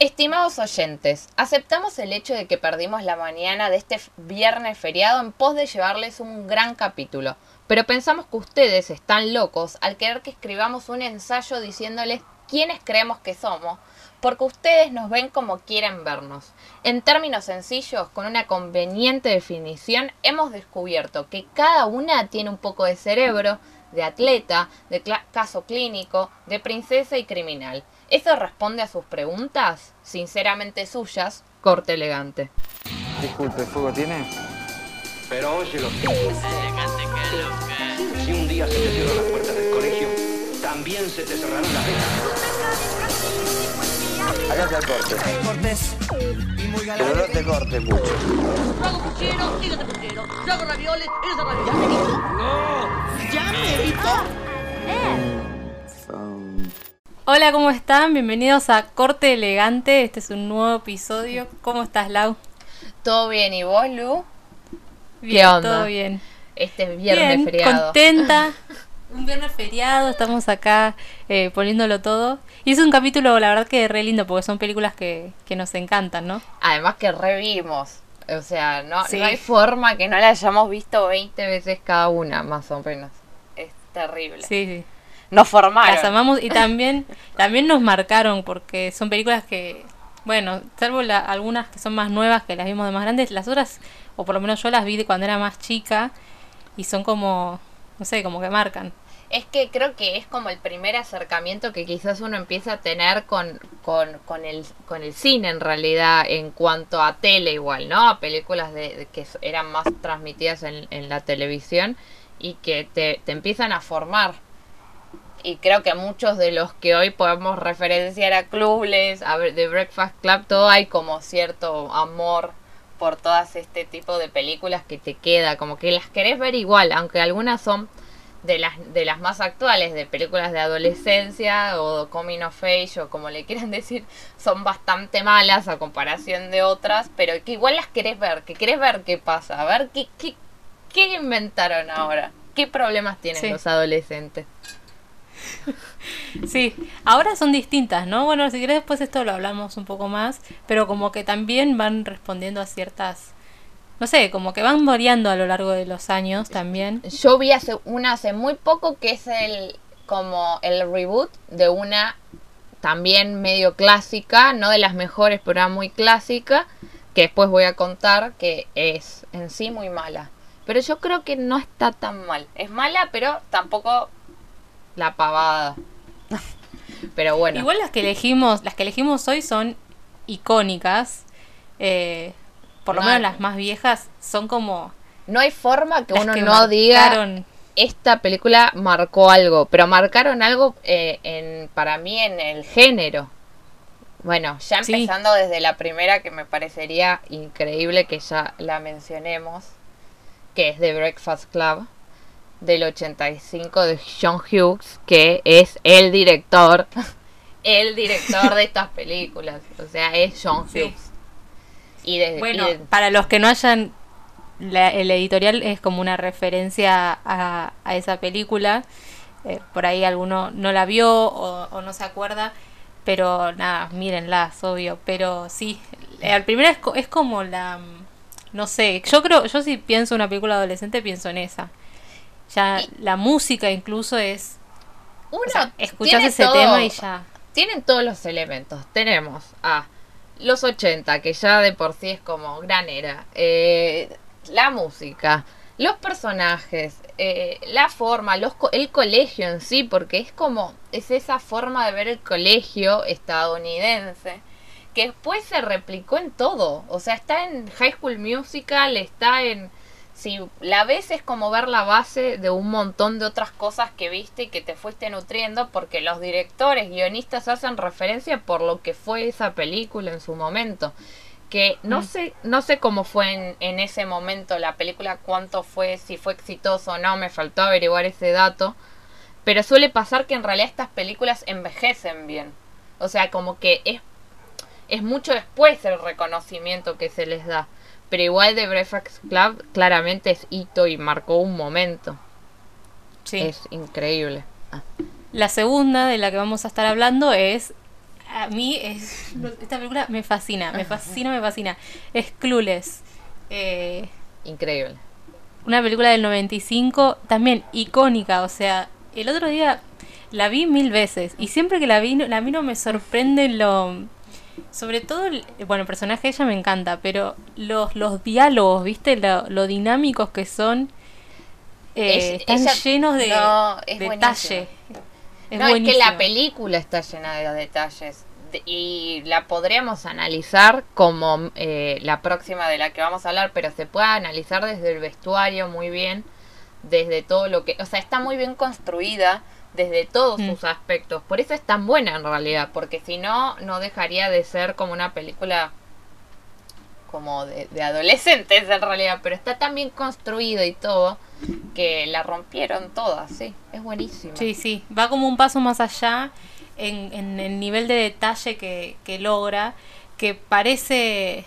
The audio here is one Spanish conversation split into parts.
Estimados oyentes, aceptamos el hecho de que perdimos la mañana de este viernes feriado en pos de llevarles un gran capítulo, pero pensamos que ustedes están locos al querer que escribamos un ensayo diciéndoles quiénes creemos que somos, porque ustedes nos ven como quieren vernos. En términos sencillos, con una conveniente definición, hemos descubierto que cada una tiene un poco de cerebro, de atleta, de caso clínico, de princesa y criminal. ¿Eso responde a sus preguntas? Sinceramente suyas, corte elegante. Disculpe, ¿fuego tiene? Pero oye lo Elegante que Si un día se te cierran las puertas del colegio, también se te cerrarán las venas. Hágase el corte. Cortés. Y muy Pero no te cortes mucho. Yo hago puchero, dígate puchero. Yo hago ravioles, eres ravioles. ¡No! ¡Ya me evitó! Hola, ¿cómo están? Bienvenidos a Corte Elegante. Este es un nuevo episodio. ¿Cómo estás, Lau? ¿Todo bien? ¿Y vos, Lu? Bien, onda? todo bien. Este viernes bien, feriado. contenta. Un viernes feriado, estamos acá eh, poniéndolo todo. Y es un capítulo, la verdad, que re lindo, porque son películas que, que nos encantan, ¿no? Además que revimos. O sea, no, Sí. no hay forma que no la hayamos visto 20 veces cada una, más o menos. Es terrible. Sí, sí. Nos formaron. Las amamos y también, también nos marcaron, porque son películas que, bueno, salvo la- algunas que son más nuevas, que las vimos de más grandes, las otras, o por lo menos yo las vi de cuando era más chica, y son como, no sé, como que marcan. Es que creo que es como el primer acercamiento que quizás uno empieza a tener con, con, con, el, con el cine en realidad en cuanto a tele igual, ¿no? A películas de, de que eran más transmitidas en, en la televisión y que te, te empiezan a formar. Y creo que muchos de los que hoy podemos referenciar a Clueless, a The Breakfast Club, todo hay como cierto amor por todas este tipo de películas que te queda, como que las querés ver igual, aunque algunas son de las, de las más actuales, de películas de adolescencia o coming of age o como le quieran decir, son bastante malas a comparación de otras, pero que igual las querés ver, que querés ver qué pasa, a ver qué, qué, qué inventaron ahora, qué problemas tienen Sí. los adolescentes. Sí, ahora son distintas, ¿no? Bueno, si quieres después esto lo hablamos un poco más, pero como que también van respondiendo a ciertas, no sé, como que van variando a lo largo de los años también. Yo vi hace una hace muy poco que es el como el reboot de una también medio clásica, no de las mejores, pero era muy clásica, que después voy a contar que es en sí muy mala. Pero yo creo que no está tan mal. Es mala, pero tampoco la pavada. pero bueno. Igual las que elegimos, las que elegimos hoy son icónicas. eh, por lo menos las más viejas son como no hay forma que uno que no diga marcaron. esta película marcó algo, pero marcaron algo eh, en, para mí en el género. Bueno, ya Sí. empezando desde la primera que me parecería increíble que ya la mencionemos, que es The Breakfast Club del 85 de John Hughes, que es el director, el director de estas películas, o sea, es John Sí. Hughes. Y desde Bueno, y de- para los que no hayan, la- el editorial es como una referencia a, a esa película. Eh, por ahí alguno no la vio o, o no se acuerda, pero nada, mírenla, es obvio. Pero sí, eh, al primero es, es como la, mm, no sé, yo creo, yo si pienso una película adolescente pienso en esa. Ya Y- la música incluso es, uno o sea, escuchás tiene ese todo- tema y ya. tienen todos los elementos. Tenemos a los 80, que ya de por sí es como gran era. eh, la música, los personajes, eh, la forma, los co- el colegio en sí, porque es como, es esa forma de ver el colegio estadounidense que después se replicó en todo. O sea, está en High School Musical, está en... Si la ves es como ver la base de un montón de otras cosas que viste y que te fuiste nutriendo porque los directores, guionistas hacen referencia por lo que fue esa película en su momento. Que no Mm. sé, no sé cómo fue en, en ese momento la película, cuánto fue, si fue exitoso o no, me faltó averiguar ese dato. Pero suele pasar que en realidad estas películas envejecen bien. O sea, como que es, es mucho después el reconocimiento que se les da. Pero igual de Breakfast Club claramente es hito y marcó un momento. Sí. Es increíble. Ah. La segunda de la que vamos a estar hablando es a mí es, esta película me fascina, me fascina, me fascina. Es Clueless. Eh, Increíble. una película del 95, también icónica, o sea, el otro día la vi mil veces y siempre que la vi, no- a mí no me sorprende lo... Sobre todo, el- bueno, el personaje de ella me encanta, pero los, los diálogos, ¿viste? Lo, lo dinámicos que son, eh, Es- están ella- llenos de no, es. Es no, es que la película está llena de detalles. De- y la podríamos analizar como eh, la próxima de la que vamos a hablar, pero se puede analizar desde el vestuario muy bien, desde todo lo que... O sea, está muy bien construida desde todos Mm. sus aspectos. Por eso es tan buena en realidad, porque si no, no dejaría de ser como una película como de, de adolescentes en realidad, pero está tan bien construida y todo que la rompieron todas, sí, es buenísima. Sí, sí, va como un paso más allá en, en el nivel de detalle que, que logra, que parece,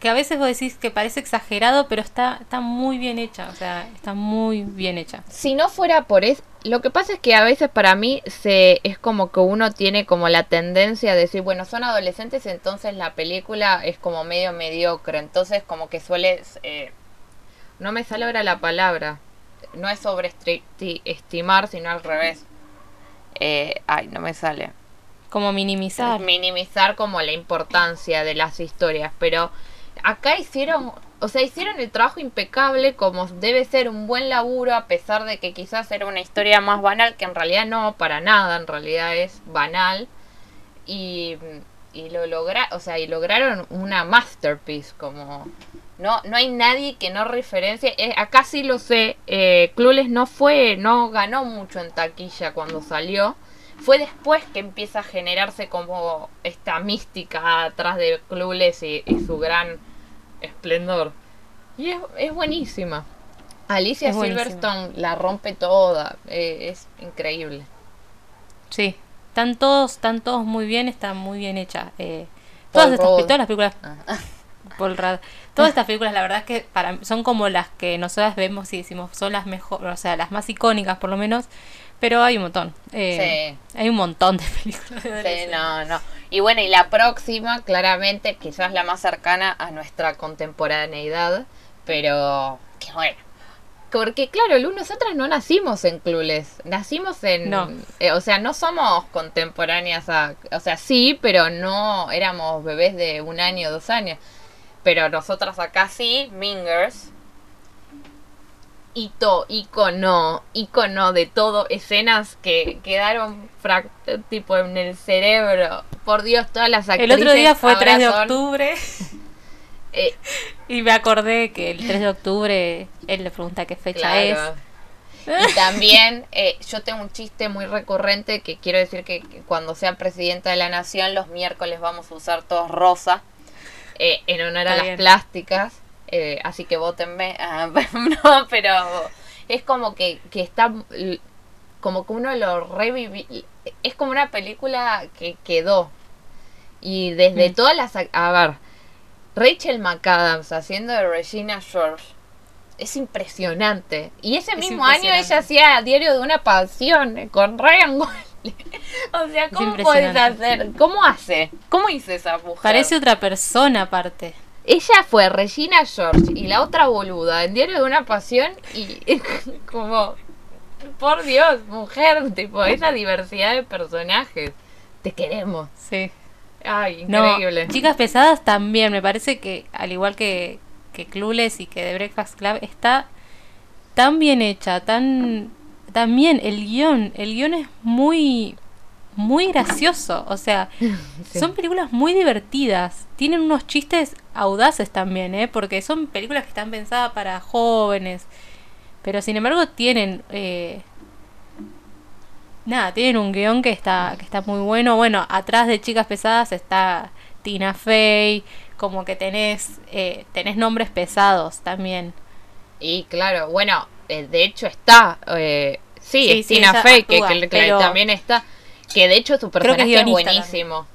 que a veces vos decís que parece exagerado, pero está, está muy bien hecha, o sea, está muy bien hecha. Si no fuera por eso, lo que pasa es que a veces para mí se es como que uno tiene como la tendencia de decir, bueno, son adolescentes, entonces la película es como medio mediocre, entonces como que suele, eh, no me sale ahora la palabra, no es sobreestimar, sino al revés. Eh, ay, no me sale. Como minimizar. minimizar como la importancia de las historias, pero acá hicieron, o sea, hicieron el trabajo impecable como debe ser un buen laburo a pesar de que quizás era una historia más banal, que en realidad no, para nada, en realidad es banal. Y, y lo logra, o sea, y lograron una masterpiece como no no hay nadie que no referencie, eh, acá sí lo sé, eh, Clueless no fue, no ganó mucho en taquilla cuando salió. Fue después que empieza a generarse como esta mística atrás de Clueless y, y su gran esplendor. Y es, es buenísima. Alicia Es buenísima. Silverstone la rompe toda. eh, es increíble. Sí, están todos, están todos muy bien, están muy bien hechas. Eh, todas, estas, todas las películas Ah. Paul Rudd. Todas estas películas, la verdad es que para, son como las que nosotras vemos y decimos son las mejores, o sea, las más icónicas por lo menos, pero hay un montón. Eh, Hay un montón de películas. de Sí, no, no. Y bueno, y la próxima, claramente, quizás la más cercana a nuestra contemporaneidad, pero que bueno. Porque claro, Lu, nosotras no nacimos en Clueless, nacimos en... No. eh, o sea, no somos contemporáneas a... O sea, sí, pero no éramos bebés de un año, dos años. Pero nosotras acá sí, Mingers. Hito, icono, icono de todo, escenas que quedaron tipo en el cerebro. Por Dios, todas las El actrices otro día fue ahora 3 de octubre eh, y me acordé que el 3 de octubre él le pregunta qué fecha claro. Y también eh, yo tengo un chiste muy recurrente que quiero decir que, que cuando sea presidenta de la nación los miércoles vamos a usar todos rosa eh, en honor a las plásticas. eh, así que votenme. Ah, no, pero es como que, que está como que uno lo reviví. Es como una película que quedó. Y desde Mm. todas las... A ver, Rachel McAdams haciendo de Regina George es impresionante. Y ese Es mismo año ella hacía Diario de una Pasión eh, con Ryan Gosling. o sea, ¿cómo puedes hacer? ¿Cómo hace? ¿Cómo hizo esa mujer? Parece otra persona aparte. Ella fue Regina George y la otra boluda en Diario de una Pasión y como, por Dios, mujer, tipo, esa diversidad de personajes. Te queremos. Sí. Ay, No, increíble. Chicas Pesadas también, me parece que al igual que, que Clueless y que The Breakfast Club, está tan bien hecha, tan, tan bien, el guion, el guion es muy, muy gracioso, o sea, Sí. son películas muy divertidas, tienen unos chistes audaces también, ¿eh? porque son películas que están pensadas para jóvenes, pero sin embargo tienen... Eh, Nada, tienen un guion que está, que está muy bueno. Bueno, atrás de Chicas Pesadas está Tina Fey, como que tenés, eh, tenés nombres pesados también. Y claro, bueno, eh, de hecho está, eh, sí, Sí, Tina Fey, que, actúa, que- que pero- también está, que de hecho su es personaje es, buenísimo.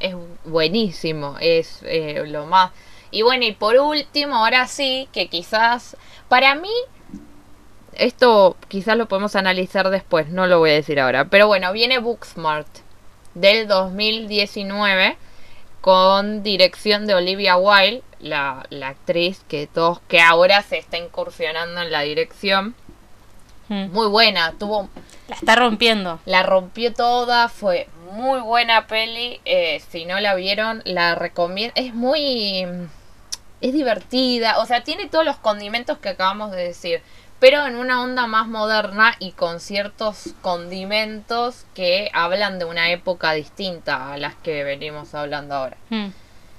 Es buenísimo, es eh, lo más... Y bueno, y por último, ahora sí, que quizás, para mí, esto quizás lo podemos analizar después, no lo voy a decir ahora, pero bueno, viene Booksmart. del 2019 con dirección de Olivia Wilde, la, la actriz que todos que ahora se está incursionando en la dirección. Mm. Muy buena, tuvo La está rompiendo. la rompió toda, fue muy buena peli. eh, si no la vieron, la recomiendo. Es muy. Es divertida, o sea, tiene todos los condimentos que acabamos de decir, pero en una onda más moderna y con ciertos condimentos que hablan de una época distinta a las que venimos hablando ahora. Mm.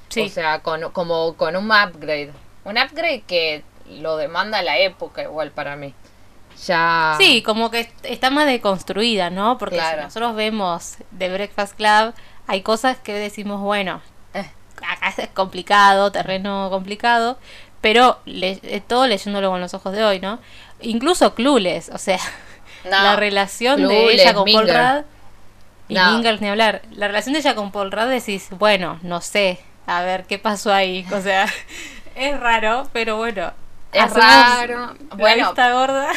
Sí. O sea, con, como con un upgrade. Un upgrade que lo demanda la época igual para mí. Ya... Sí, como que est- está más deconstruida, ¿no? Porque Claro. si nosotros vemos The Breakfast Club, hay cosas que decimos, bueno, Eh. acá es complicado, terreno complicado, pero le- eh, todo leyéndolo con los ojos de hoy, ¿no? Incluso Clueless, o sea, No, la relación de ella con Paul. Rudd y No. Girls ni hablar. La relación de ella con Paul Rudd decís, bueno, no sé, a ver qué pasó ahí, o sea, es raro, pero bueno. Es raro. la Bueno, vista gorda.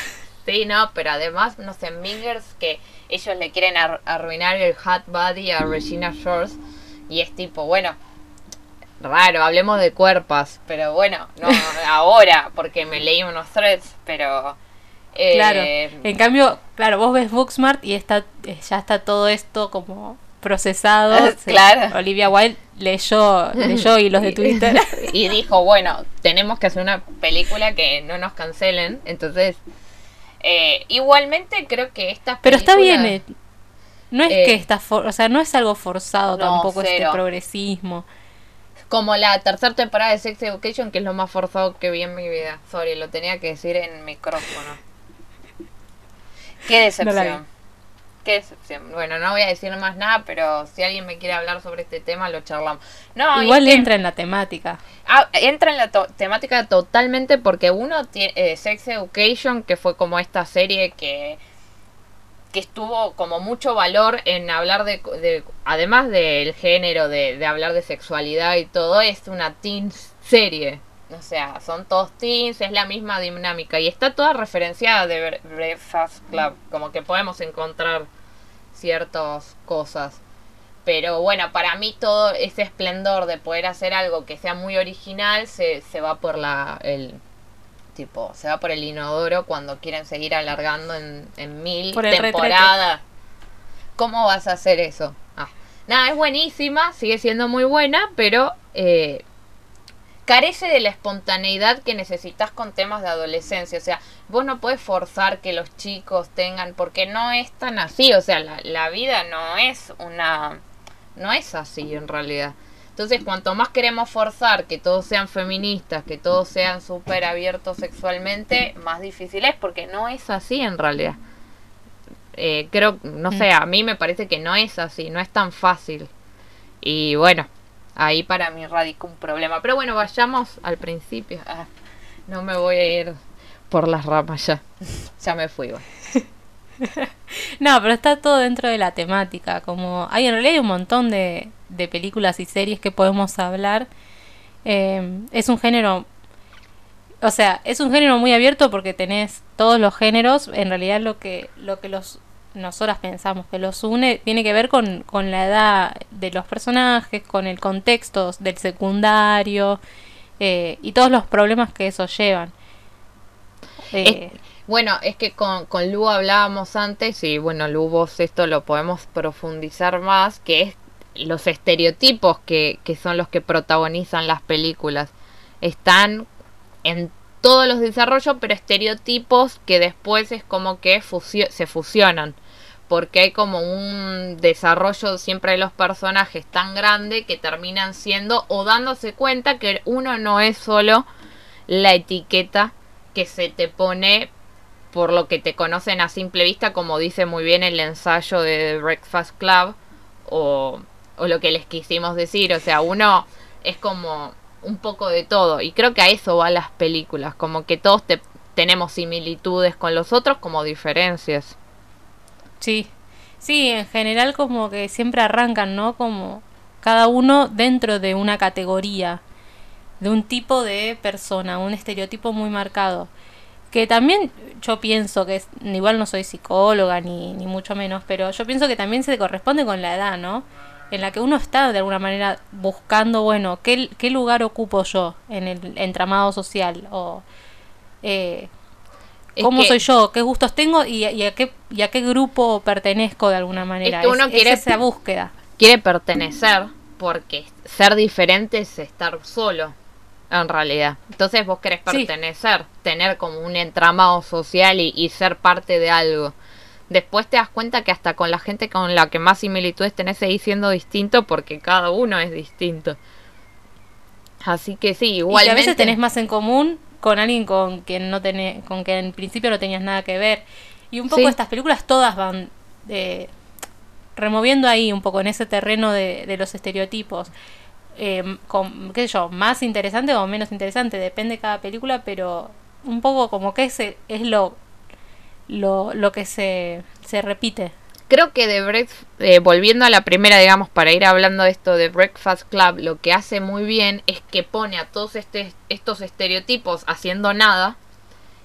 Sí, no, pero además, no sé, Mingers que ellos le quieren ar- arruinar el hot body a Regina Shores y es tipo, bueno, raro, hablemos de cuerpos, pero bueno, no ahora, porque me leí unos threads, pero... eh, Claro. En cambio, claro, vos ves Booksmart y está, eh, ya está todo esto como procesado. Claro. Olivia Wilde leyó, leyó hilos de Twitter. y dijo, bueno, tenemos que hacer una película que no nos cancelen, entonces... eh, igualmente creo que estas Pero está bien. eh, No es Eh, que está, for- o sea, no es algo forzado No, tampoco cero. este progresismo. Como la tercera temporada de Sex Education, que es lo más forzado que vi en mi vida. Sorry, lo tenía que decir en micrófono. Qué No Qué decepción. Bueno, no voy a decir más nada, pero si alguien me quiere hablar sobre este tema, lo charlamos. No, Igual es que- entra en la temática. Ah, entra en la to- temática totalmente porque uno tiene Sex Education, que fue como esta serie que que estuvo como mucho valor en hablar de, de- además del género, de, de hablar de sexualidad y todo, es una teen serie. O sea, son todos teens, es la misma dinámica y está toda referenciada de Bre- Breakfast Club, como que podemos encontrar ciertas cosas. Pero bueno, para mí todo ese esplendor de poder hacer algo que sea muy original se, se va por la el tipo, se va por el inodoro cuando quieren seguir alargando en, en mil temporadas. ¿Cómo vas a hacer eso? Ah. Nada, es buenísima, sigue siendo muy buena, pero eh, carece de la espontaneidad que necesitas con temas de adolescencia. O sea, vos no puedes forzar que los chicos tengan, porque no es tan así. O sea, la, la vida no es una... No es así en realidad. Entonces, cuanto más queremos forzar que todos sean feministas, que todos sean súper abiertos sexualmente, más difícil es, porque no es así en realidad. Eh, creo, no sé, a mí me parece que no es así, no es tan fácil. Y bueno, ahí para mí radica un problema. Pero bueno, vayamos al principio. Ah, no me voy a ir por las ramas ya. ya me fui. No, pero está todo dentro de la temática. Como hay en realidad hay un montón de, de películas y series que podemos hablar. Eh, es un género, o sea, es un género muy abierto porque tenés todos los géneros. En realidad lo que lo que los nosotras pensamos que los une tiene que ver con, con la edad de los personajes, con el contexto del secundario eh, y todos los problemas que eso llevan. Eh, Bueno, es que con, con Lu hablábamos antes y bueno, Lu, vos esto lo podemos profundizar más, que es los estereotipos que, que son los que protagonizan las películas. Están en todos los desarrollos, pero estereotipos que después es como que se fusionan. Porque hay como un desarrollo siempre de los personajes tan grande que terminan siendo o dándose cuenta que uno no es solo la etiqueta que se te pone por lo que te conocen a simple vista, como dice muy bien el ensayo de Breakfast Club, o, o lo que les quisimos decir. O sea, uno es como un poco de todo, y creo que a eso van las películas, como que todos te- tenemos similitudes con los otros como diferencias. Sí, sí, en general como que siempre arrancan, ¿no? Como cada uno dentro de una categoría, de un tipo de persona, un estereotipo muy marcado. que también yo pienso que igual no soy psicóloga ni, ni mucho menos, pero yo pienso que también se corresponde con la edad, ¿no? En la que uno está de alguna manera buscando, bueno, ¿qué, qué lugar ocupo yo en el entramado social? O eh, cómo que- soy yo, qué gustos tengo y, a- y a, qué, y a qué grupo pertenezco de alguna manera. que uno Es- es quiere- esa búsqueda. quiere pertenecer porque ser diferente es estar solo en realidad entonces vos querés Sí. pertenecer tener como un entramado social y, y ser parte de algo después te das cuenta que hasta con la gente con la que más similitudes tenés seguís siendo distinto porque cada uno es distinto así que sí Y que igualmente a veces tenés más en común con alguien con quien no tenés, con que en principio no tenías nada que ver. Y un poco Sí. estas películas todas van eh, removiendo ahí un poco en ese terreno de, de los estereotipos. Eh, con, qué sé yo, más interesante o menos interesante, depende de cada película, pero un poco como que ese es lo, lo, lo que se, se repite. Creo que de Breakfast, eh, volviendo a la primera, digamos, para ir hablando de esto de Breakfast Club, lo que hace muy bien es que pone a todos este, estos estereotipos haciendo nada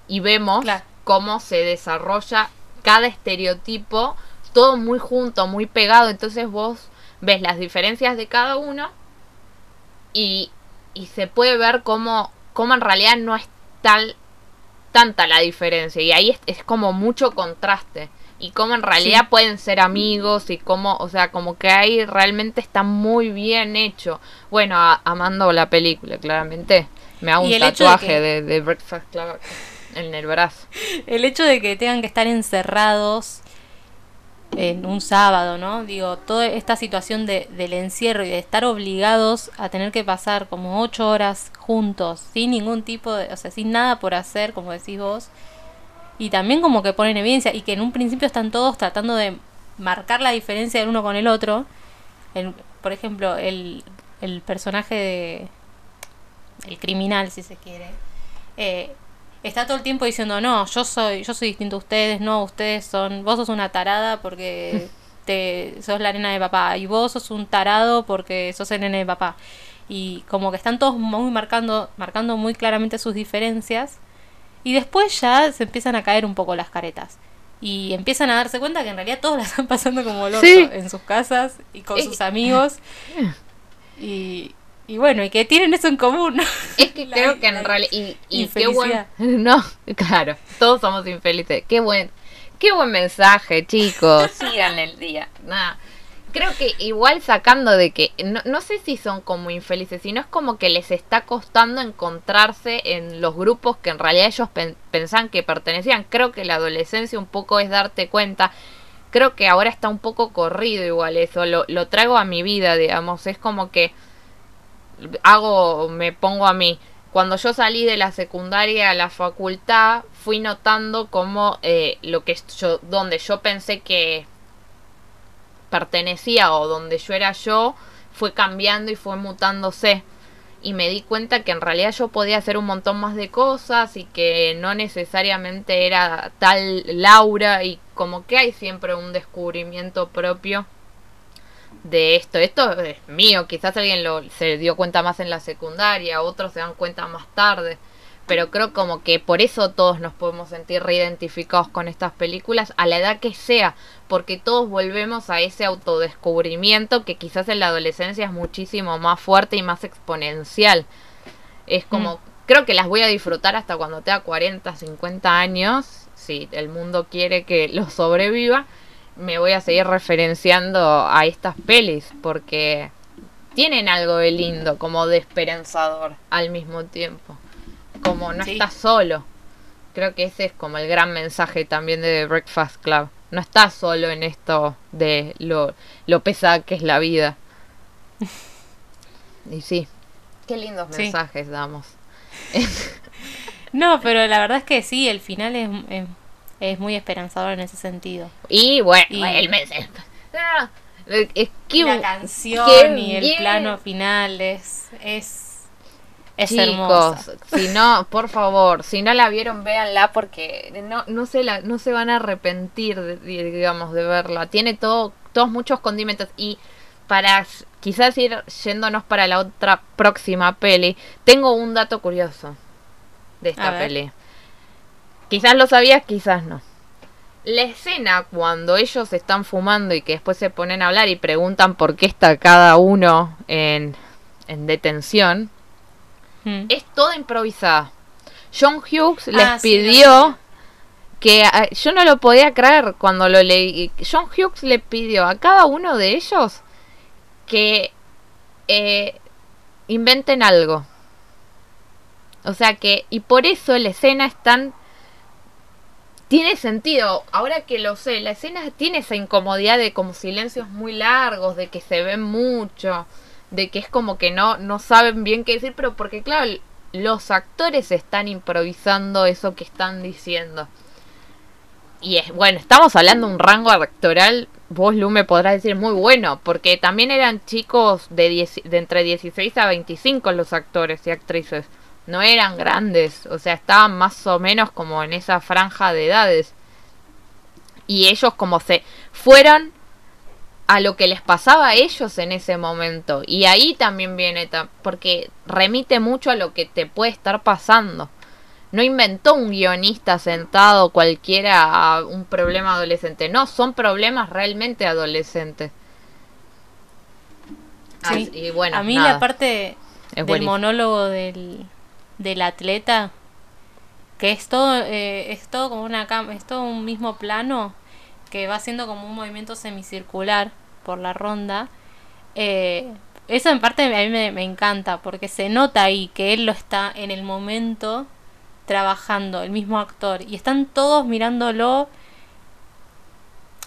y vemos Claro. cómo se desarrolla cada estereotipo, todo muy junto, muy pegado. Entonces vos ves las diferencias de cada uno y, y se puede ver cómo, cómo en realidad no es tal tanta la diferencia y ahí es, es como mucho contraste y cómo en realidad Sí. pueden ser amigos y cómo, o sea, como que ahí realmente está muy bien hecho. Bueno, a- amando la película, claramente. Me hago un de tatuaje que- de, de Breakfast Club en el brazo. El hecho de que tengan que estar encerrados en un sábado, ¿no? Digo, toda esta situación de, del encierro y de estar obligados a tener que pasar como ocho horas juntos, sin ningún tipo de, o sea, sin nada por hacer, como decís vos, y también como que ponen evidencia y que en un principio están todos tratando de marcar la diferencia del uno con el otro. El- por ejemplo, el, el personaje de el criminal, si se quiere, eh, está todo el tiempo diciendo, no, yo soy, yo soy distinto a ustedes, no, ustedes son, vos sos una tarada porque te sos la nena de papá, y vos sos un tarado porque sos el nene de papá. Y como que están todos muy marcando, marcando muy claramente sus diferencias. Y después ya se empiezan a caer un poco las caretas. Y empiezan a darse cuenta que en realidad todos la están pasando como orto Sí. en sus casas y con Es- sus amigos. Y, y bueno, y que tienen eso en común. Es que La- creo que en realidad. Y, y qué buen. No, claro, todos somos infelices. Qué buen, qué buen mensaje, chicos. Sigan el día. Nada. Creo que igual sacando de que. No, no sé si son como infelices, sino es como que les está costando encontrarse en los grupos que en realidad ellos pen- pensaban que pertenecían. Creo que la adolescencia un poco es darte cuenta. Creo que ahora está un poco corrido igual eso. Lo, lo traigo a mi vida, digamos. Es como que hago, me pongo a mí. Cuando yo salí de la secundaria a la facultad, fui notando cómo eh, lo que yo, donde yo pensé que pertenecía o donde yo era yo, fue cambiando y fue mutándose. Y me di cuenta que en realidad yo podía hacer un montón más de cosas y que no necesariamente era tal Laura y como que hay siempre un descubrimiento propio de esto. Esto es mío, quizás alguien lo, se dio cuenta más en la secundaria, otros se dan cuenta más tarde. Pero creo como que por eso todos nos podemos sentir reidentificados con estas películas a la edad que sea, porque todos volvemos a ese autodescubrimiento que quizás en la adolescencia es muchísimo más fuerte y más exponencial. Es como, creo que las voy a disfrutar hasta cuando tenga 40, 50 años, si el mundo quiere que lo sobreviva, me voy a seguir referenciando a estas pelis, porque tienen algo de lindo, como de esperanzador al mismo tiempo. Como no Sí. estás solo. Creo que ese es como el gran mensaje también de The Breakfast Club. No estás solo en esto de lo, lo pesada que es la vida. Y sí, qué lindos Sí. mensajes damos. No, pero la verdad es que sí, el final es, es, es muy esperanzador en ese sentido. Y bueno, Y- el mensaje. Es Y que- la canción y el bien. plano final es es es Chicos, si no, por favor, si no la vieron, véanla porque no, no, se la, no se van a arrepentir, de- de- digamos, de verla. Tiene todo, todos muchos condimentos y para quizás ir yéndonos para la otra próxima peli, tengo un dato curioso de esta peli. Quizás lo sabías, quizás no. La escena cuando ellos están fumando y que después se ponen a hablar y preguntan por qué está cada uno en, en detención, Es toda improvisada. John Hughes les Ah, sí, pidió que ah, yo no lo podía creer cuando lo leí. John Hughes le pidió a cada uno de ellos que eh, inventen algo. O sea que, y por eso la escena es tan... Tiene sentido, ahora que lo sé, la escena tiene esa incomodidad de como silencios muy largos, de que se ven mucho, de que es como que no, no saben bien qué decir, pero porque claro, los actores están improvisando eso que están diciendo. Y es, bueno, estamos hablando de un rango actoral, vos Lu me podrás decir muy bueno, porque también eran chicos de, 10 de entre 16 a 25 los actores y actrices. No eran grandes, o sea, estaban más o menos como en esa franja de edades. Y ellos como se fueron a lo que les pasaba a ellos en ese momento. Y ahí también viene, porque remite mucho a lo que te puede estar pasando. No inventó un guionista sentado cualquiera a un problema adolescente. No, son problemas realmente adolescentes. Sí. Y bueno, a mí nada, la parte es del monólogo del, del atleta, que es todo, eh, es todo como una cam es todo un mismo plano, que va haciendo como un movimiento semicircular por la ronda. Eh, eso en parte a mí me, me encanta, porque se nota ahí que él lo está en el momento trabajando, el mismo actor, y están todos mirándolo.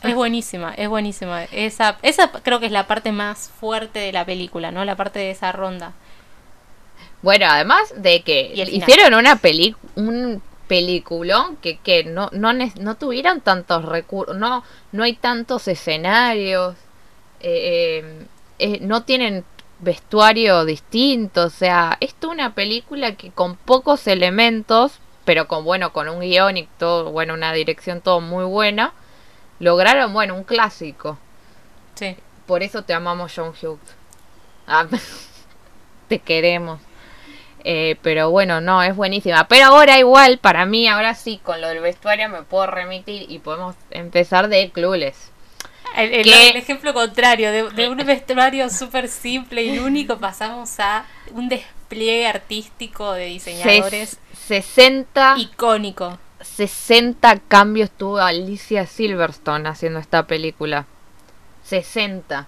Es buenísima, es buenísima. Esa, esa creo que es la parte más fuerte de la película, ¿no? La parte de esa ronda. Bueno, además de que hicieron una peli un peliculón que, que no, no, no tuvieron tantos recursos, no, no hay tantos escenarios, eh, eh, eh, no tienen vestuario distinto, o sea, es una película que con pocos elementos, pero con bueno, con un guion y todo, bueno, una dirección todo muy buena, lograron, bueno, un clásico. Sí. Por eso te amamos, John Hughes. Ah, te queremos. Eh, pero bueno, no, es buenísima. Pero ahora igual, para mí, ahora sí, con lo del vestuario me puedo remitir y podemos empezar de Clueless. El, el- ¿Qué? el ejemplo contrario, de, de un vestuario súper simple y único pasamos a un despliegue artístico de diseñadores Ses- 60, icónico. 60 cambios tuvo Alicia Silverstone haciendo esta película. 60.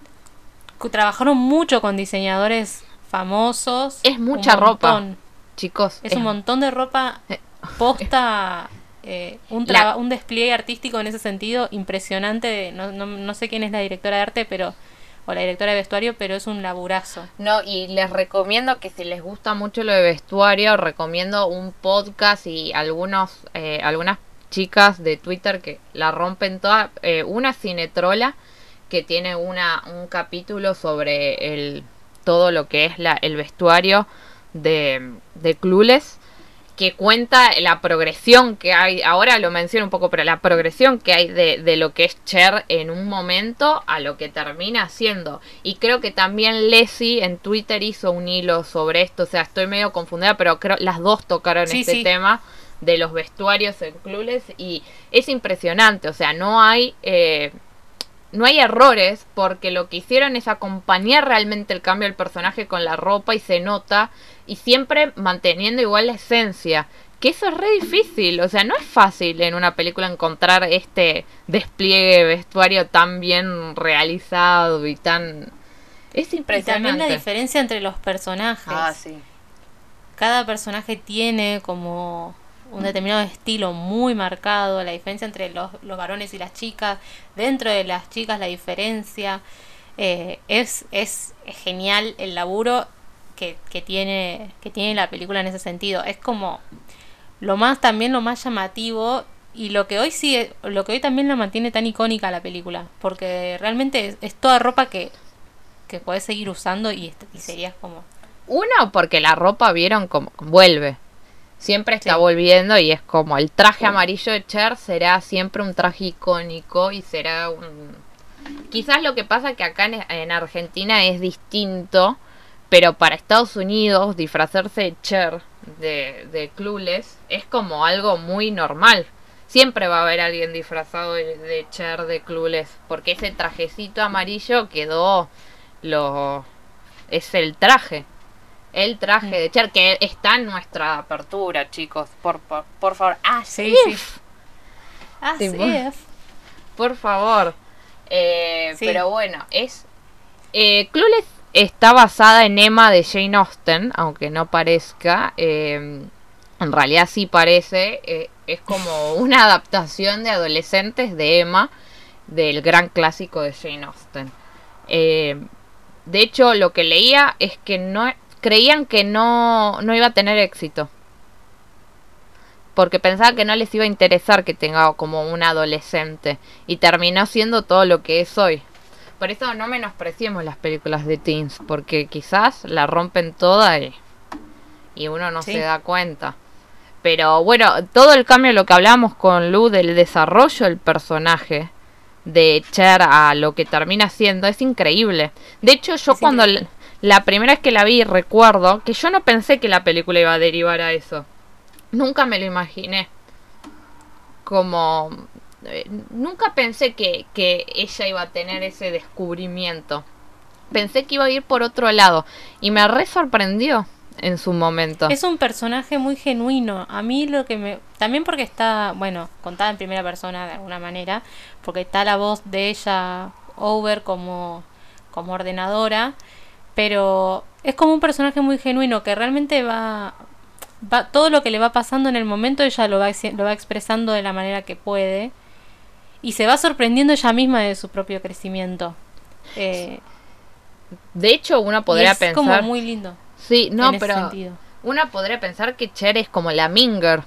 Cu- Trabajaron mucho con diseñadores famosos. Es mucha ropa. Chicos, Es un montón de ropa Eh, posta. eh, un, La- un despliegue artístico en ese sentido impresionante. No, no, no sé quién es la directora de arte, pero o la directora de vestuario, pero es un laburazo. No, y les recomiendo que si les gusta mucho lo de vestuario, recomiendo un podcast y algunos, eh, algunas chicas de Twitter que la rompen toda. eh, una cinetrola que tiene una, un capítulo sobre el, todo lo que es la, el vestuario de, de Clueless que cuenta la progresión que hay, ahora lo menciono un poco, pero la progresión que hay de, de lo que es Cher en un momento a lo que termina haciendo. Y creo que también Leslie en Twitter hizo un hilo sobre esto, o sea, estoy medio confundida, pero creo las dos tocaron Sí, este sí. tema de los vestuarios en Clueless y es impresionante, o sea, no hay... eh, no hay errores porque lo que hicieron es acompañar realmente el cambio del personaje con la ropa y se nota y siempre manteniendo igual la esencia. Que eso es re difícil, o sea, no es fácil en una película encontrar este despliegue de vestuario tan bien realizado y tan... Es Y impresionante. también la diferencia entre los personajes. Ah, sí. Cada personaje tiene como un determinado estilo muy marcado, la diferencia entre los, los varones y las chicas, dentro de las chicas la diferencia. Eh, es, es genial el laburo que, que, tiene, que tiene la película en ese sentido. Es como lo más, también lo más llamativo y lo que hoy sigue, lo que hoy también la mantiene tan icónica la película, porque realmente es, es toda ropa que, que podés seguir usando y, y serías como... Uno, porque la ropa vieron como vuelve. Siempre está Sí. volviendo y es como el traje amarillo de Cher será siempre un traje icónico y será un... Quizás lo que pasa que acá en, en Argentina es distinto, pero para Estados Unidos disfrazarse de Cher de, de Clueless es como algo muy normal. Siempre va a haber alguien disfrazado de, de Cher de Clueless, porque ese trajecito amarillo quedó lo es el traje. El traje de Cher que está en nuestra apertura, chicos. Por, por, por favor. Ah, Sí, sí. sí. Así es. Por favor. Eh, Sí. Pero bueno, es. Eh, Clueless está basada en Emma de Jane Austen, aunque no parezca. eh, en realidad sí parece. eh, es como una adaptación de adolescentes de Emma, del gran clásico de Jane Austen. Eh, de hecho, lo que leía es que no creían que no, no iba a tener éxito. Porque pensaban que no les iba a interesar que tenga como un adolescente. Y terminó siendo todo lo que es hoy. Por eso no menospreciemos las películas de teens. Porque quizás la rompen toda y, y uno no Sí. se da cuenta. Pero bueno, todo el cambio, lo que hablamos con Lu del desarrollo del personaje de Cher a lo que termina siendo es increíble. De hecho, yo Es cuando increíble. La primera vez que la vi recuerdo que yo no pensé que la película iba a derivar a eso. Nunca me lo imaginé. Como... eh, nunca pensé que, que ella iba a tener ese descubrimiento. Pensé que iba a ir por otro lado. Y me re sorprendió en su momento. Es un personaje muy genuino. A mí lo que me... También porque está, bueno, contada en primera persona de alguna manera, porque está la voz de ella, Over, como, como ordenadora, pero es como un personaje muy genuino que realmente va... va todo lo que le va pasando en el momento ella lo va, lo va expresando de la manera que puede y se va sorprendiendo ella misma de su propio crecimiento. Eh, De hecho, uno podría es pensar... como muy lindo Sí, no, en ese pero sentido. uno podría pensar que Cher es como la Minger.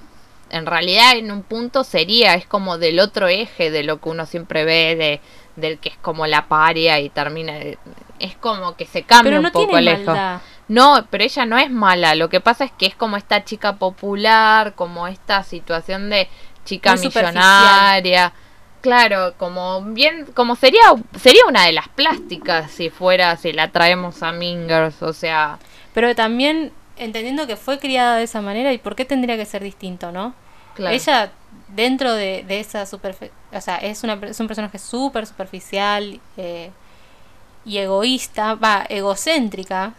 En realidad, en un punto sería, es como del otro eje de lo que uno siempre ve, de, del que es como la paria y termina. Es como que se cambia Pero no un poco tiene el eje. maldad. No, pero ella no es mala. Lo que pasa es que es como esta chica popular, como esta situación de chica Muy millonaria. Claro, como bien, como sería, sería una de las plásticas si fuera, si la traemos a Mingers, o sea, Pero también entendiendo que fue criada de esa manera y por qué tendría que ser distinto, ¿no? claro. Ella, dentro de, de esa superfi- o sea, es, una, es un personaje súper superficial eh, y egoísta, va, egocéntrica,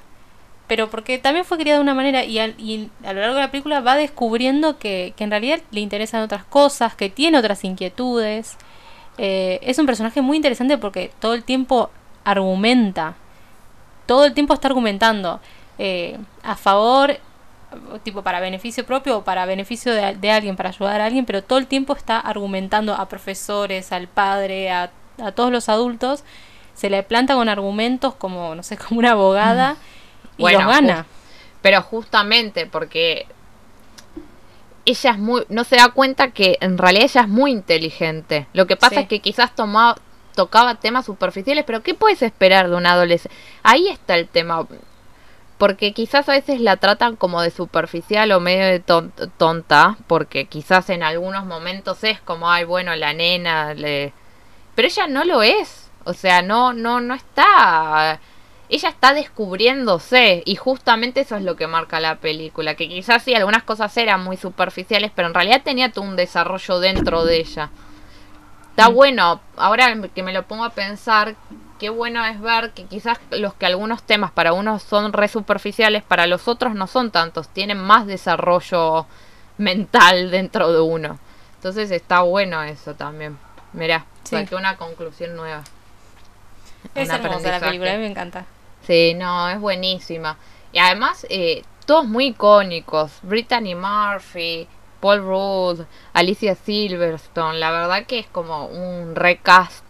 pero porque también fue criada de una manera y, al- y a lo largo de la película va descubriendo que, que en realidad le interesan otras cosas, que tiene otras inquietudes. Eh, es un personaje muy interesante porque todo el tiempo argumenta, todo el tiempo está argumentando eh, a favor, tipo para beneficio propio o para beneficio de, de alguien, para ayudar a alguien, pero todo el tiempo está argumentando a profesores, al padre, a, a todos los adultos, se le planta con argumentos como, no sé, como una abogada y Bueno, los gana. Pero justamente porque ella es muy, no se da cuenta que en realidad ella es muy inteligente. Lo que pasa Sí. es que quizás tomaba, tocaba temas superficiales, pero ¿qué puedes esperar de un adolescente? Ahí está el tema. Porque quizás a veces la tratan como de superficial o medio de ton- tonta, porque quizás en algunos momentos es como, ay, bueno, la nena, le... pero ella no lo es. O sea, no, no, no está ella está descubriéndose y justamente eso es lo que marca la película, que quizás sí algunas cosas eran muy superficiales, pero en realidad tenía todo un desarrollo dentro de ella. Está Mm. bueno, ahora que me lo pongo a pensar, qué bueno es ver que quizás los que algunos temas para unos son re superficiales, para los otros no son tantos, tienen más desarrollo mental dentro de uno. Entonces está bueno eso también. Mirá, Sí. saqué una conclusión nueva. Es Un hermosa la película, a mí me encanta. Sí, no, es buenísima. Y además, eh, todos muy icónicos. Brittany Murphy, Paul Rudd, Alicia Silverstone. La verdad que es como un recast.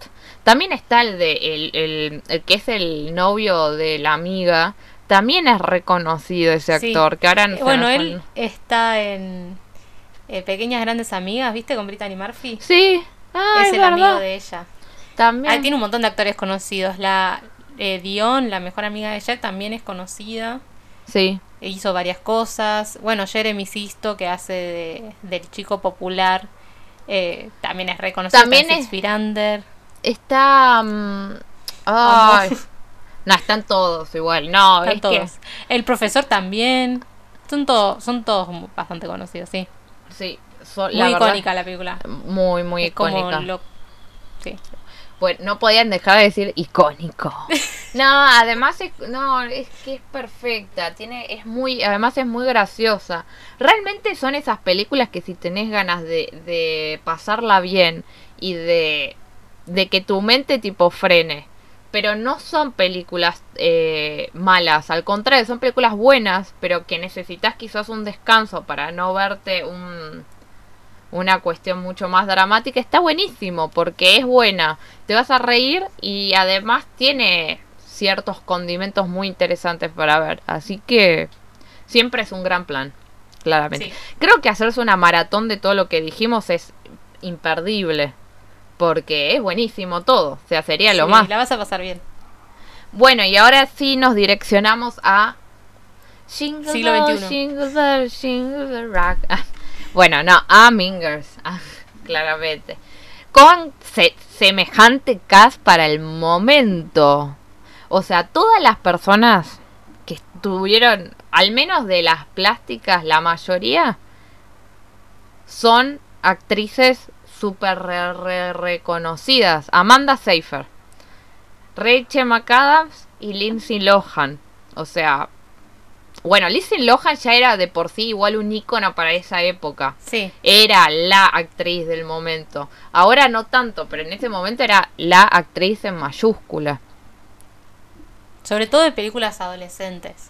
También está el de el, el, el que es el novio de la amiga. También es reconocido ese Sí. actor. Que ahora no Eh, se bueno, él está en eh, Pequeñas Grandes Amigas, ¿viste? Con Brittany Murphy. Sí. Ah, es es el verdad. amigo de ella. También. Ah, tiene un montón de actores conocidos. La eh, Dion, la mejor amiga de Jack, también es conocida. Sí. E hizo varias cosas. Bueno, Jeremy Sisto, que hace de- del chico popular, eh, también es reconocido. También es- Under. Está... ay. No, están todos igual. No, Están que... todos. El profesor también. Son, todos son todos bastante conocidos, sí. Sí, so- Muy la verdad, icónica la película. Muy, muy Es como icónica. lo- Sí. Pues no podían dejar de decir icónico. No, además es, no, es que es perfecta, tiene, es muy, además es muy graciosa. Realmente son esas películas que si tenés ganas de, de pasarla bien y de, de que tu mente tipo frene. Pero no son películas eh, malas, al contrario, son películas buenas, pero que necesitas quizás un descanso para no verte un, una cuestión mucho más dramática, está buenísimo porque es buena, te vas a reír y además tiene ciertos condimentos muy interesantes para ver, así que siempre es un gran plan, claramente. Sí. Creo que hacerse una maratón de todo lo que dijimos es imperdible, porque es buenísimo todo, o sea, sería lo Sí, más. La vas a pasar bien. Bueno, y ahora sí nos direccionamos a Jingle Siglo Bell, XXI. Jingle Bell, Jingle Bell Rock. Bueno, no, a Mingers, ah, claramente. Con se- semejante cast para el momento. O sea, todas las personas que estuvieron, al menos de las plásticas, la mayoría, son actrices súper re- re- reconocidas. Amanda Seyfried. Rachel McAdams y Lindsay Lohan. O sea, bueno, Lindsay Lohan ya era de por sí igual un ícono para esa época. Sí. Era la actriz del momento. Ahora no tanto, pero en ese momento era la actriz en mayúscula. Sobre todo de películas adolescentes.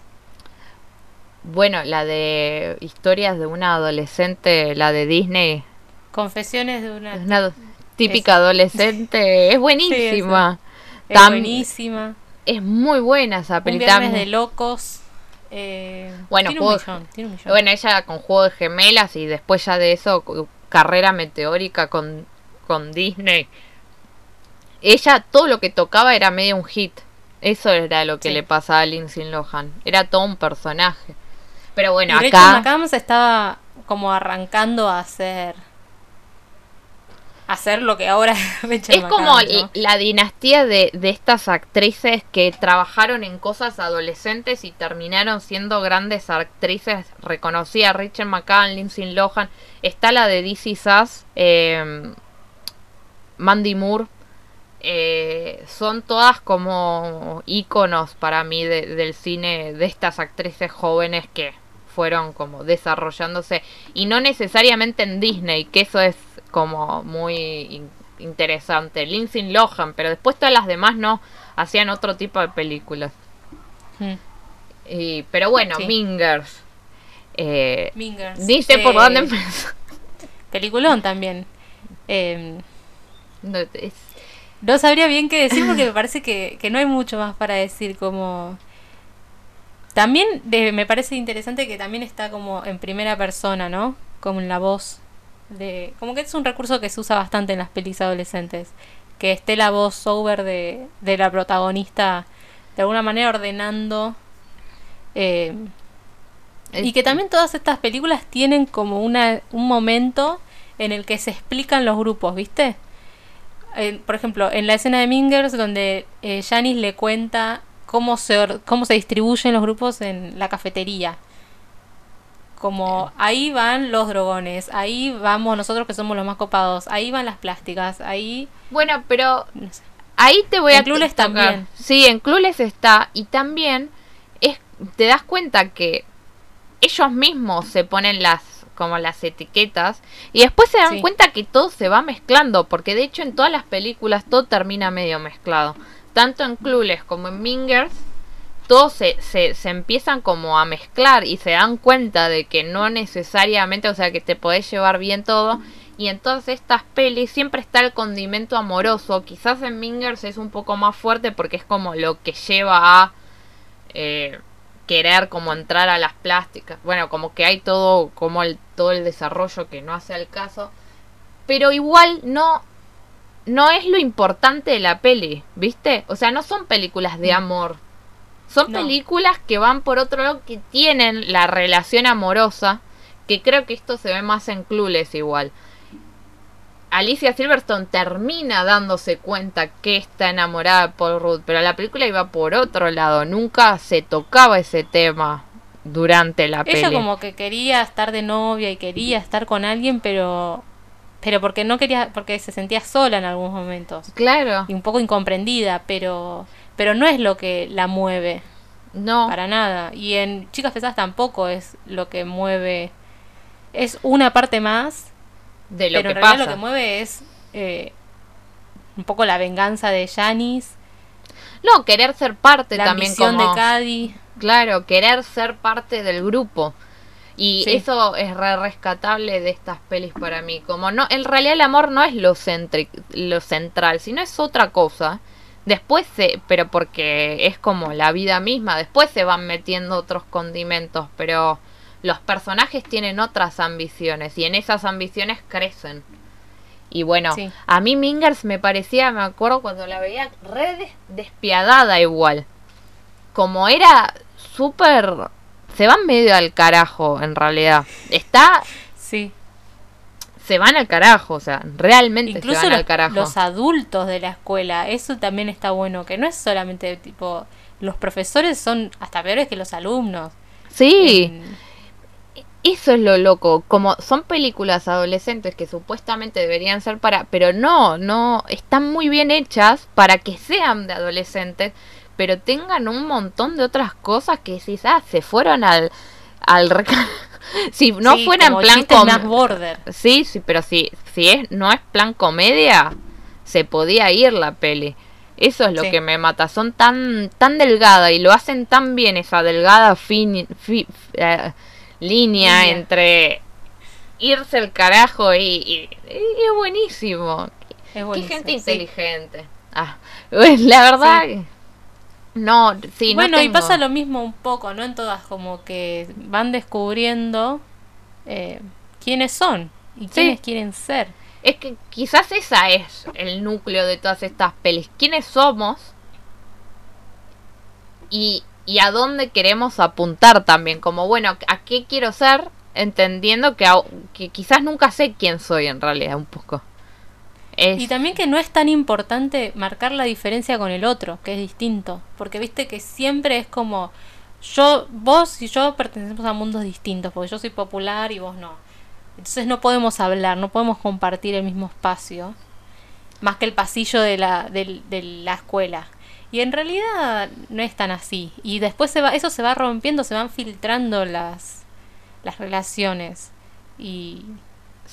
Bueno, la de historias de una adolescente, la de Disney, Confesiones de una... una típica adolescente, es buenísima. Es buenísima. Es muy buena esa Un película. viernes de locos. Eh, Bueno, tiene un juego- millón, tiene un millón. Bueno, ella con Juego de Gemelas y después ya de eso, carrera meteórica con, con Disney. Ella, todo lo que tocaba era medio un hit. Eso era lo que Sí. le pasaba a Lindsay Lohan. Era todo un personaje. Pero bueno, y Rachel acá... McAdams estaba como arrancando a hacer... hacer lo que ahora Es como la dinastía de, de estas actrices que trabajaron en cosas adolescentes y terminaron siendo grandes actrices reconocidas. Rachel McCann, Lindsay Lohan. Está la de DC Sass, eh, Mandy Moore. Eh, son todas como íconos para mí de- del cine de estas actrices jóvenes que fueron como desarrollándose y no necesariamente en Disney, que eso es como muy in- interesante. Lindsay Lohan, pero después todas las demás no hacían otro tipo de películas. Mm. Y, pero bueno, Sí. Mingers. Eh, Mingers. dice por dónde empezar. Peliculón también. Eh, No, es- no sabría bien qué decir porque me parece que, que no hay mucho más para decir como... También de- me parece interesante que también está como en primera persona, ¿no? Como en la voz. de Como que es un recurso que se usa bastante en las pelis adolescentes. Que esté la voz over de, de la protagonista de alguna manera ordenando... eh, y que también todas estas películas tienen como una, un momento en el que se explican los grupos, ¿viste? Eh, por ejemplo, en la escena de Mingers, donde eh, Janice le cuenta cómo se, cómo se distribuyen los grupos en la cafetería. Como ahí van los drogones, ahí vamos nosotros que somos los más copados, ahí van las plásticas, ahí... Bueno, pero No sé. Ahí te voy En a tocar. también. Sí, en Clueless está. Y también es, te das cuenta que ellos mismos se ponen las como las etiquetas y después se dan Sí. cuenta que todo se va mezclando porque de hecho en todas las películas todo termina medio mezclado tanto en Clueless como en Mingers todos se, se, se empiezan como a mezclar y se dan cuenta de que no necesariamente, o sea, que te podés llevar bien todo. Y en todas estas pelis siempre está el condimento amoroso. Quizás en Mingers es un poco más fuerte porque es como lo que lleva a eh, querer como entrar a las plásticas. Bueno, como que hay todo, como el, todo el desarrollo que no hace al caso. Pero igual no, no es lo importante de la peli, ¿viste? O sea, no son películas de amor. Son No. películas que van por otro lado que tienen la relación amorosa, que creo que esto se ve más en Clueless igual. Alicia Silverstone termina dándose cuenta que está enamorada de Paul Rudd, pero la película iba por otro lado, nunca se tocaba ese tema. durante la Ella peli. como que quería estar de novia y quería estar con alguien, pero pero porque no quería porque se sentía sola en algunos momentos Claro, y un poco incomprendida, pero pero no es lo que la mueve no. para nada. Y en Chicas Pesadas tampoco es lo que mueve es una parte más, de lo pero que en realidad pasa. lo que mueve es eh, un poco la venganza de Janis, No, querer ser parte la también como... de Cady. Claro, querer ser parte del grupo. Y Sí. eso es re rescatable de estas pelis para mí. Como no, en realidad el amor no es lo, lo central, sino es otra cosa. Después se, pero porque es como la vida misma, después se van metiendo otros condimentos, pero los personajes tienen otras ambiciones y en esas ambiciones crecen. Y bueno, Sí. a mí Mingers me parecía, me acuerdo cuando la veía, re des- despiadada igual. Como era súper... Se van medio al carajo, en realidad. Está... Sí. Se van al carajo, o sea, realmente Incluso se van los, al carajo. los adultos de la escuela, eso también está bueno, que no es solamente tipo, los profesores son hasta peores que los alumnos. Sí, En- eso es lo loco. Como son películas adolescentes que supuestamente deberían ser para... Pero no, no, están muy bien hechas para que sean de adolescentes, pero tengan un montón de otras cosas que si ah, se fueron al... al si no sí, fuera en como plan chistes com- más border. Sí, sí, pero si, si es, no es plan comedia, se podía ir la peli. Eso es lo Sí. que me mata. Son tan, tan delgada y lo hacen tan bien esa delgada fin, fi- eh, línea entre irse al carajo y, y- y es buenísimo. Es Qué gente inteligente. Ah, la verdad, Sí. No, sí, no bueno, y tengo- pasa lo mismo un poco, ¿no? En todas como que van descubriendo eh, quiénes son y quiénes quieren ser. Es que quizás esa es el núcleo de todas estas pelis. ¿Quiénes somos? Y, y a dónde queremos apuntar también. Como, bueno, ¿a qué quiero ser? Entendiendo que, que quizás nunca sé quién soy en realidad, un poco. Y también que no es tan importante marcar la diferencia con el otro, que es distinto. Porque viste que siempre es como yo, vos y yo pertenecemos a mundos distintos, porque yo soy popular y vos no. Entonces no podemos hablar, no podemos compartir el mismo espacio, más que el pasillo de la, del- de la escuela. Y en realidad no es tan así. Y después se va, eso se va rompiendo, se van filtrando las, las relaciones. Y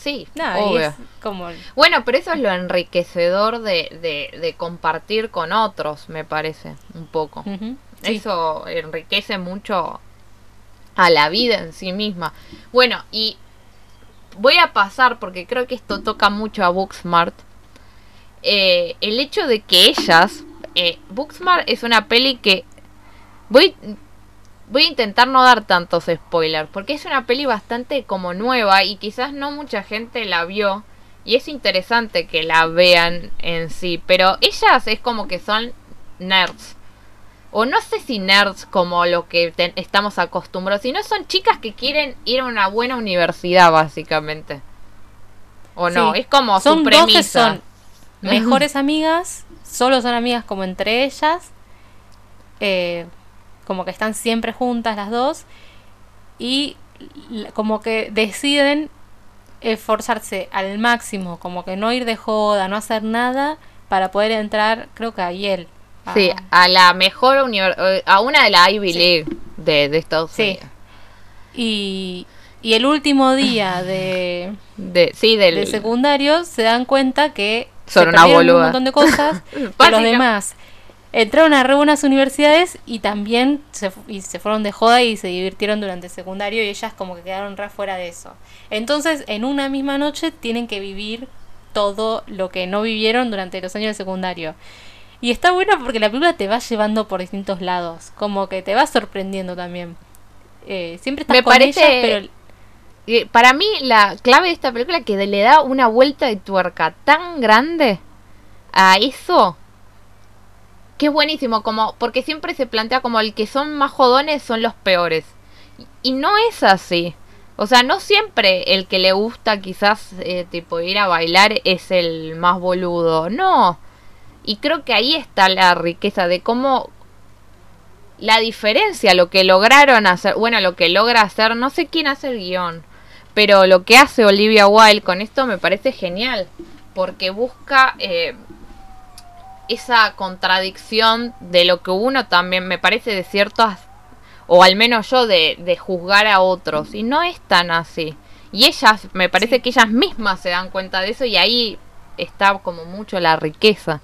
sí, obvio. es como... Bueno, pero eso es lo enriquecedor de, de, de compartir con otros, me parece, un poco. Sí. Eso enriquece mucho a la vida en sí misma. Bueno, y voy a pasar, porque creo que esto toca mucho a Booksmart, eh, el hecho de que ellas, eh, Booksmart es una peli que voy, voy a intentar no dar tantos spoilers, porque es una peli bastante como nueva y quizás no mucha gente la vio. Y es interesante que la vean en sí, pero ellas es como que son nerds o no sé si nerds como lo que te- estamos acostumbrados, sino son chicas que quieren ir a una buena universidad, básicamente. O no, Sí. es como son su dos premisa. que son mejores amigas, solo son amigas como entre ellas, eh, como que están siempre juntas las dos, y como que deciden esforzarse al máximo, como que no ir de joda, no hacer nada para poder entrar, creo que a Yale. a- Sí, a la mejor universidad, a una de la Ivy Sí. League de, de Estados Sí. Unidos. Y, y el último día de, De, sí, del... de secundario se dan cuenta que Son se unas perdieron un montón de cosas que los demás entraron a re buenas universidades y también se, y se fueron de joda y se divirtieron durante el secundario y ellas como que quedaron re fuera de eso. Entonces, en una misma noche tienen que vivir todo lo que no vivieron durante los años de secundario. Y está bueno porque la película te va llevando por distintos lados, como que te va sorprendiendo también. Eh, siempre estás Me con parece- ellas, pero Para mí la clave de esta película es que le da una vuelta de tuerca tan grande a eso que es buenísimo, como porque siempre se plantea como el que son más jodones son los peores. Y, no es así. O sea, no siempre el que le gusta quizás eh, tipo ir a bailar es el más boludo. No. Y creo que ahí está la riqueza de cómo la diferencia, lo que lograron hacer, bueno, lo que logra hacer, no sé quién hace el guion, pero lo que hace Olivia Wilde con esto me parece genial, porque busca eh, esa contradicción de lo que uno también me parece de ciertas, o al menos yo, de, de juzgar a otros, y no es tan así. Y ellas, me parece que ellas mismas se dan cuenta de eso y ahí está como mucho la riqueza.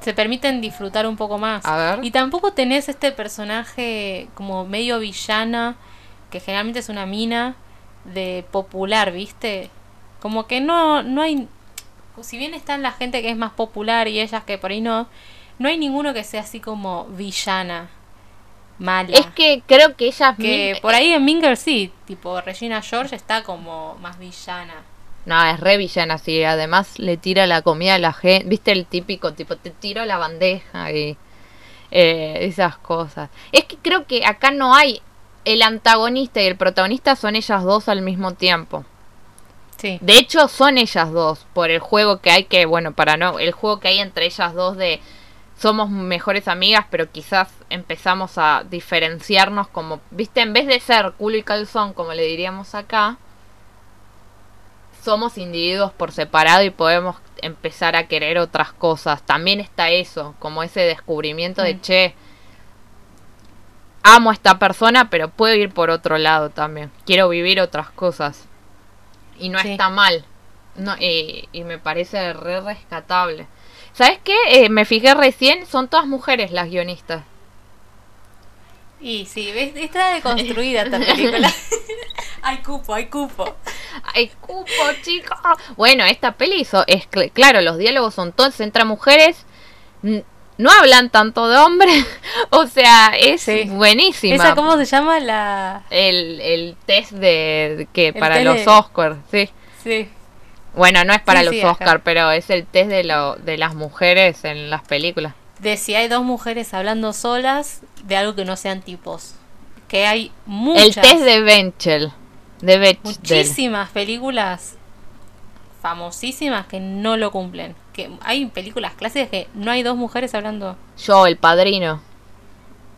Se permiten disfrutar un poco más. A ver. Y tampoco tenés este personaje como medio villana, que generalmente es una mina de popular, ¿viste? Como que no, no hay. Si bien están la gente que es más popular y ellas que por ahí no, no hay ninguno que sea así como villana, mala. Es que creo que ellas que por ahí en Minger sí, tipo Regina George está como más villana. No, es re villana, sí. Además le tira la comida a la gente. ¿Viste el típico tipo, te tiro la bandeja y eh, esas cosas? Es que creo que acá no hay... El antagonista y el protagonista son ellas dos al mismo tiempo. Sí. De hecho, son ellas dos, por el juego que hay que, bueno, para no, el juego que hay entre ellas dos de somos mejores amigas, pero quizás empezamos a diferenciarnos como, viste, en vez de ser culo y calzón, como le diríamos acá, somos individuos por separado y podemos empezar a querer otras cosas. También está eso, como ese descubrimiento de, Mm. che, amo a esta persona, pero puedo ir por otro lado también. Quiero vivir otras cosas. Y no Sí. está mal. No, y, y me parece re rescatable. ¿Sabes qué? Eh, me fijé recién, son todas mujeres las guionistas. Y sí, ves, está deconstruida esta película. hay cupo, hay cupo. ¡Ay, cupo, chicos! Bueno, esta peli hizo, es cl- claro, los diálogos son todos entre mujeres. No hablan tanto de hombres. o sea, es Sí. buenísima. ¿Esa cómo se llama la...? El, el test de, que para los Oscars, sí. Sí. Bueno, no es para Sí, los sí. Oscars, pero es el test de, lo, de las mujeres en las películas. De si hay dos mujeres hablando solas de algo que no sean tipos. Que hay muchas, El test de Benchel. De Bechdel. muchísimas películas famosísimas que no lo cumplen. Que hay películas clásicas que no hay dos mujeres hablando. Yo, el padrino.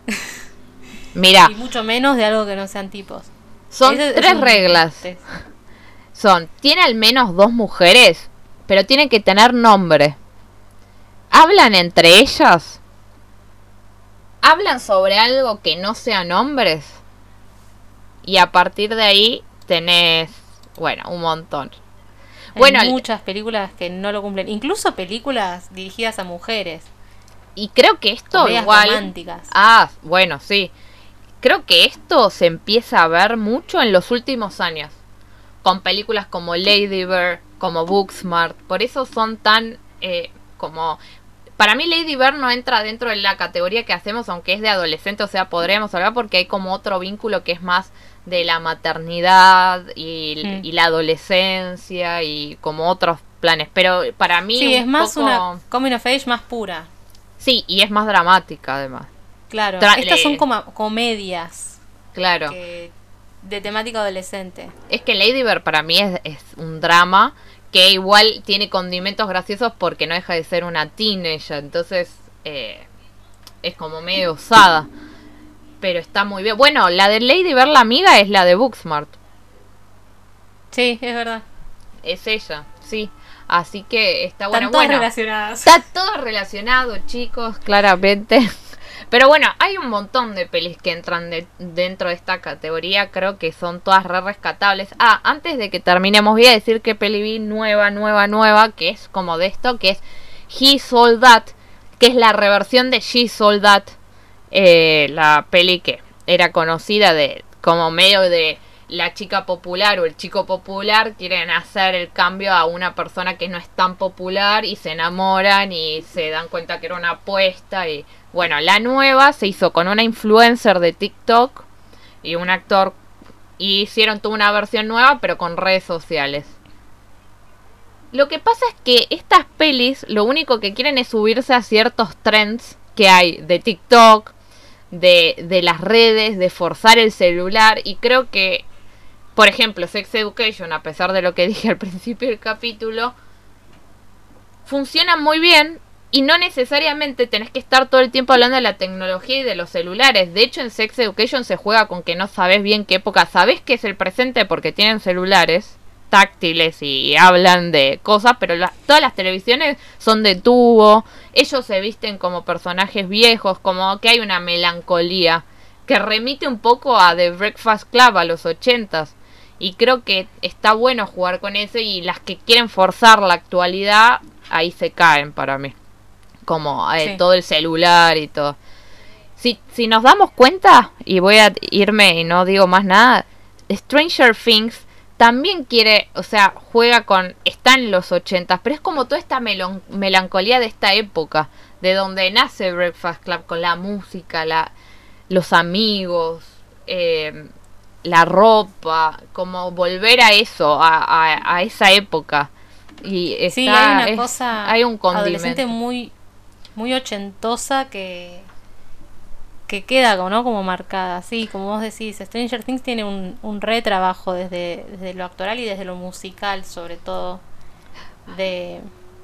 Mira, Y mucho menos de algo que no sean tipos. son Ese tres reglas. test. Son, tiene al menos dos mujeres, pero tienen que tener nombre. ¿Hablan entre ellas? ¿Hablan sobre algo que no sean hombres? Y a partir de ahí tenés, bueno, un montón. Bueno, hay muchas películas que no lo cumplen. Incluso películas dirigidas a mujeres. y creo que esto Comedias igual... románticas. Ah, bueno, sí. Creo que esto se empieza a ver mucho en los últimos años. Con películas como Lady Bird, como Booksmart. Por eso son tan eh, como... Para mí Lady Bird no entra dentro de la categoría que hacemos, aunque es de adolescente, o sea, podríamos hablar porque hay como otro vínculo que es más de la maternidad y, Mm. y la adolescencia y como otros planes. Pero para mí... Sí, es más poco- una coming of age más pura. Sí, y es más dramática además. Claro. Tra- Estas son como comedias Claro. que- de temática adolescente. Es que Lady Bird para mí es, es un drama que igual tiene condimentos graciosos porque no deja de ser una teenager. Entonces eh, es como medio osada. Pero está muy bien. Bueno, la de Lady Bird, la amiga, es la de Booksmart. Sí, es verdad. Es ella, sí. Así que está Están bueno. todas bueno, relacionadas. Está todo relacionado, chicos, claramente. Pero bueno, hay un montón de pelis que entran de- dentro de esta categoría. Creo que son todas re rescatables. Ah, antes de que terminemos, voy a decir que peli vi nueva, nueva, nueva, que es como de esto, que es He Sold That, que es la reversión de She Sold That, eh, la peli que era conocida de como medio de la chica popular o el chico popular quieren hacer el cambio a una persona que no es tan popular y se enamoran y se dan cuenta que era una apuesta y bueno, la nueva se hizo con una influencer de TikTok y un actor y hicieron toda una versión nueva pero con redes sociales. Lo que pasa es que estas pelis lo único que quieren es subirse a ciertos trends que hay de TikTok, de, de las redes, de forzar el celular y creo que, por ejemplo, Sex Education, a pesar de lo que dije al principio del capítulo, funciona muy bien Y no necesariamente tenés que estar todo el tiempo hablando de la tecnología y de los celulares. De hecho, en Sex Education se juega con que no sabes bien qué época. Sabes que es el presente porque tienen celulares táctiles y hablan de cosas, pero la- todas las televisiones son de tubo. Ellos se visten como personajes viejos, como que hay una melancolía que remite un poco a The Breakfast Club, a los ochentas. Y creo que está bueno jugar con eso y las que quieren forzar la actualidad, ahí se caen para mí. Como eh, Sí. todo el celular y todo. Si, si nos damos cuenta, y voy a irme y no digo más nada, Stranger Things también quiere, o sea, juega con, está en los ochentas, pero es como toda esta melon- melancolía de esta época, de donde nace Breakfast Club, con la música, la, los amigos, eh, la ropa, como volver a eso, a, a- a esa época. Y está, Sí, hay una es- cosa hay un adolescente condimento. muy, muy ochentosa que, que queda ¿no? como marcada. Sí, como vos decís, Stranger Things tiene un, un retrabajo desde, desde lo actoral y desde lo musical, sobre todo, de,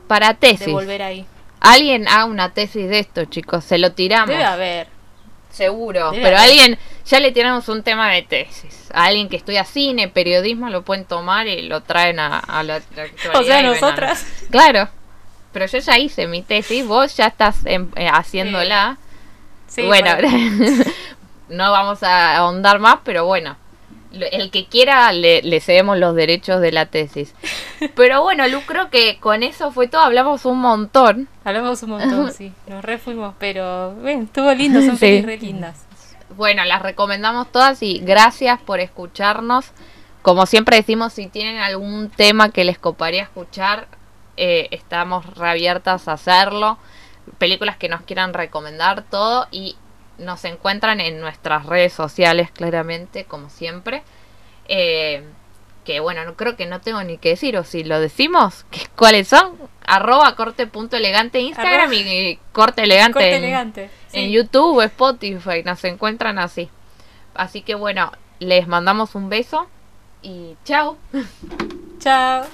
Para de tesis. volver ahí. Alguien haga una tesis de esto, chicos, se lo tiramos. Debe haber. Seguro, Debe pero haber. alguien, ya le tiramos un tema de tesis. A alguien que estudia cine, periodismo, lo pueden tomar y lo traen a, a la, actualidad O sea, nosotras. Claro, pero yo ya hice mi tesis, vos ya estás em- eh, haciéndola. Sí, bueno, no vamos a ahondar más, pero bueno, el que quiera le, le cedemos los derechos de la tesis. Pero bueno, Lu, creo que con eso fue todo, hablamos un montón. hablamos un montón, sí. Nos refuimos, pero bueno, estuvo lindo, son Sí. pelis re lindas. Bueno, las recomendamos todas y gracias por escucharnos. Como siempre decimos, si tienen algún tema que les coparía escuchar, eh, estamos reabiertas a hacerlo. Películas que nos quieran recomendar, todo. Y nos encuentran en nuestras redes sociales, claramente, como siempre. Eh, que bueno, no creo que no tengo ni que decir, o si lo decimos, ¿cuáles son? Arroba corte punto elegante Instagram Arroba- y corte elegante Corte en- elegante. sí. en YouTube o Spotify nos encuentran así. Así que bueno, les mandamos un beso y chao. Chao.